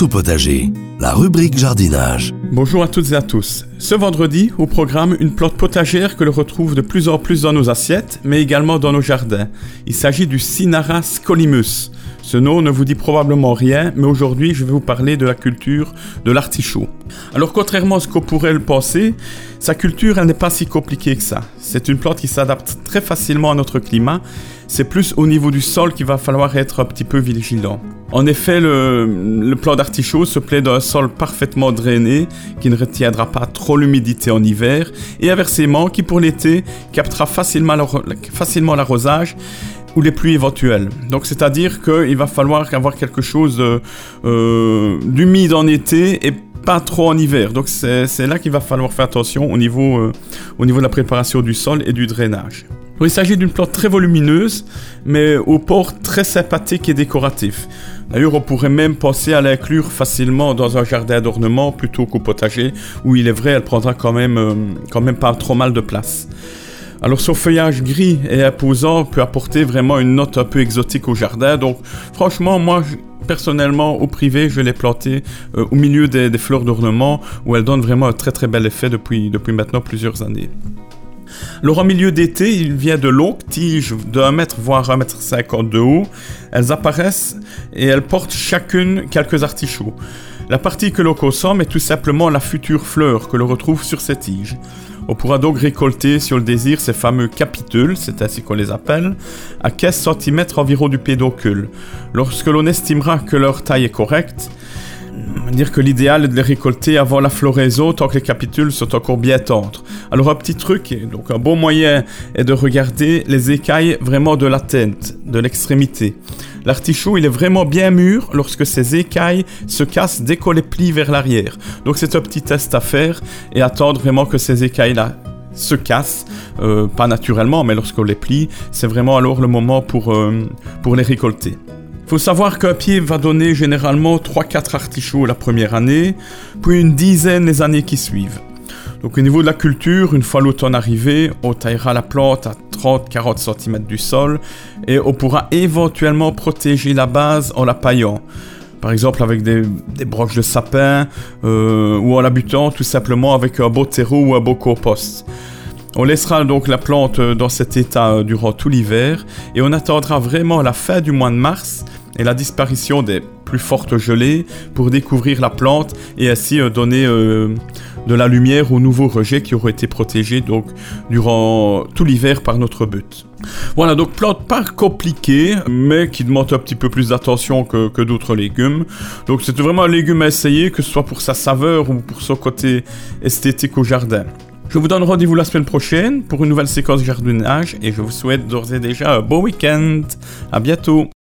Au potager, la rubrique jardinage. Bonjour à toutes et à tous. Ce vendredi, au programme, une plante potagère que l'on retrouve de plus en plus dans nos assiettes, mais également dans nos jardins. Il s'agit du Cinara scolimus. Ce nom ne vous dit probablement rien, mais aujourd'hui je vais vous parler de la culture de l'artichaut. Alors contrairement à ce qu'on pourrait le penser, sa culture n'est pas si compliquée que ça. C'est une plante qui s'adapte très facilement à notre climat. C'est plus au niveau du sol qu'il va falloir être un petit peu vigilant. En effet, le, le plant d'artichaut se plaît d'un sol parfaitement drainé, qui ne retiendra pas trop l'humidité en hiver, et inversement, qui pour l'été captera facilement l'arrosage ou les pluies éventuelles. Donc c'est-à-dire qu'il va falloir avoir quelque chose euh, d'humide en été et pas trop en hiver. Donc c'est là qu'il va falloir faire attention au niveau, euh, au niveau de la préparation du sol et du drainage il s'agit d'une plante très volumineuse, mais au port très sympathique et décoratif. D'ailleurs, on pourrait même penser à l'inclure facilement dans un jardin d'ornement plutôt qu'au potager, où il est vrai, elle prendra quand même, euh, quand même pas trop mal de place. Alors son feuillage gris et imposant peut apporter vraiment une note un peu exotique au jardin. Donc franchement, moi personnellement au privé, je l'ai planté euh, au milieu des, fleurs d'ornement où elle donne vraiment un très très bel effet depuis, depuis maintenant plusieurs années. Alors en milieu d'été, il vient de longues tiges de 1 mètre voire 1 mètre 50 de haut. Elles apparaissent et elles portent chacune quelques artichauts. La partie que l'on consomme est tout simplement la future fleur que l'on retrouve sur ces tiges. On pourra donc récolter, si on le désire, ces fameux capitules, c'est ainsi qu'on les appelle, à 15 cm environ du pédoncule. Lorsque l'on estimera que leur taille est correcte, dire que l'idéal est de les récolter avant la floraison tant que les capitules sont encore bien tendres. Alors un petit truc, donc un bon moyen est de regarder les écailles vraiment de la tête, de l'extrémité. L'artichaut, il est vraiment bien mûr lorsque ses écailles se cassent dès qu'on les plie vers l'arrière. Donc c'est un petit test à faire et attendre vraiment que ces écailles-là se cassent, euh, pas naturellement, mais lorsqu'on les plie, c'est vraiment alors le moment pour, euh, pour les récolter faut savoir qu'un pied va donner généralement 3-4 artichauts la première année, puis une dizaine les années qui suivent. Donc au niveau de la culture, une fois l'automne arrivé, on taillera la plante à 30-40 cm du sol et on pourra éventuellement protéger la base en la paillant. Par exemple avec des, broches de sapin euh, ou en la butant tout simplement avec un beau terreau ou un beau compost. On laissera donc la plante dans cet état durant tout l'hiver et on attendra vraiment la fin du mois de mars et la disparition des plus fortes gelées pour découvrir la plante et ainsi euh, donner euh, de la lumière aux nouveaux rejets qui auraient été protégés donc durant tout l'hiver par notre but. Voilà, donc plante pas compliquée, mais qui demande un petit peu plus d'attention que, d'autres légumes. Donc c'est vraiment un légume à essayer, que ce soit pour sa saveur ou pour son côté esthétique au jardin. Je vous donne rendez-vous la semaine prochaine pour une nouvelle séquence jardinage et je vous souhaite d'ores et déjà un beau week-end. À bientôt.